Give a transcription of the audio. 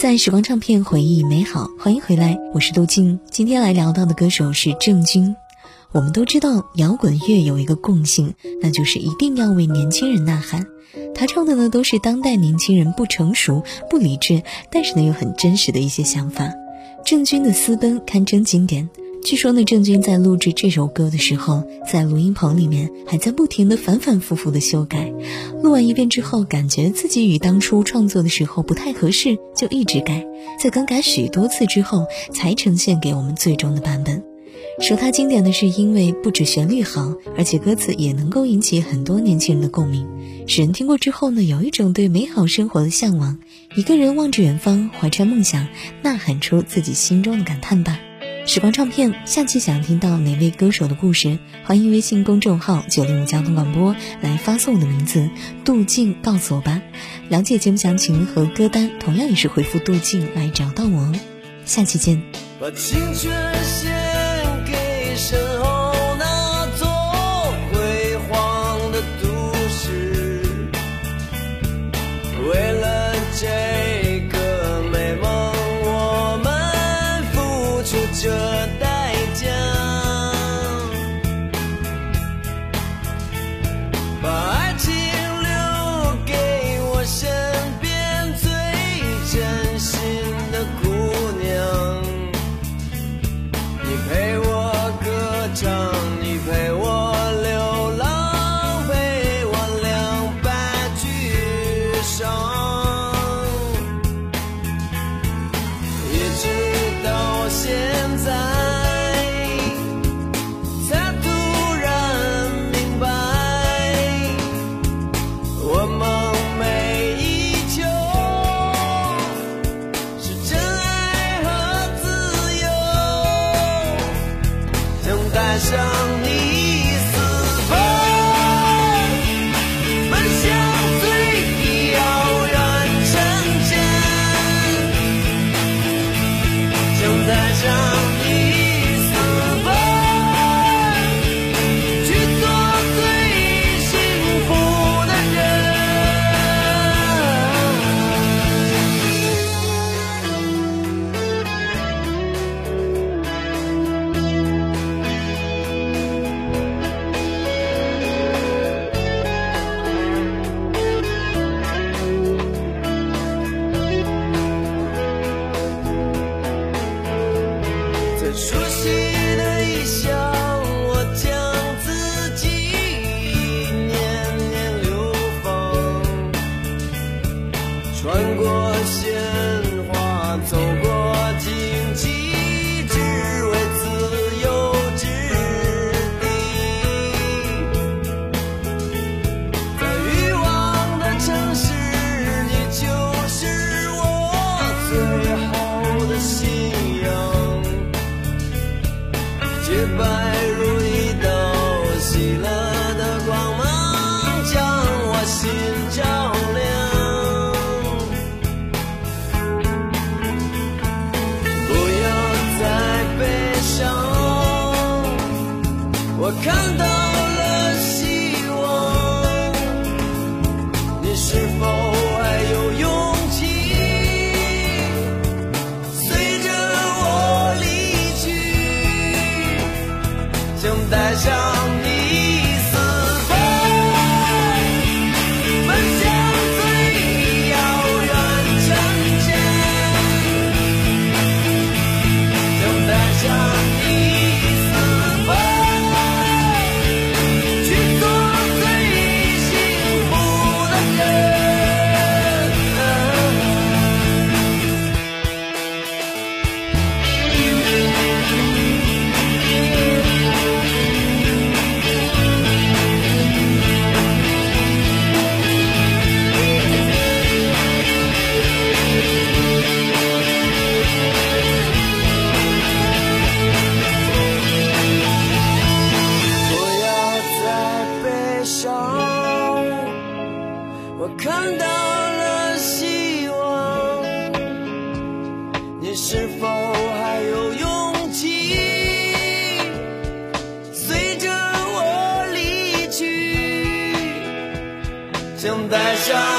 在时光唱片回忆美好，欢迎回来，我是杜静。今天来聊到的歌手是郑钧。我们都知道，摇滚乐有一个共性，那就是一定要为年轻人呐喊。他唱的呢，都是当代年轻人不成熟、不理智，但是呢又很真实的一些想法。郑钧的《私奔》堪称经典。据说呢，郑钧在录制这首歌的时候，在录音棚里面还在不停的反反复复的修改。录完一遍之后，感觉自己与当初创作的时候不太合适，就一直改。在更改许多次之后，才呈现给我们最终的版本。说它经典的是因为不止旋律好，而且歌词也能够引起很多年轻人的共鸣，使人听过之后呢，有一种对美好生活的向往。一个人望着远方，怀揣梦想，呐喊出自己心中的感叹吧。时光唱片，下期想要听到哪位歌手的故事？欢迎微信公众号“九零五交通广播”来发送我的名字“杜静”告诉我吧。了解节目详情和歌单，同样也是回复“杜静”来找到我哦。下期见。把青春献给身后那座辉煌的都市，为了这歌想我看到我看到了希望你是否还有勇气随着我离去？想带上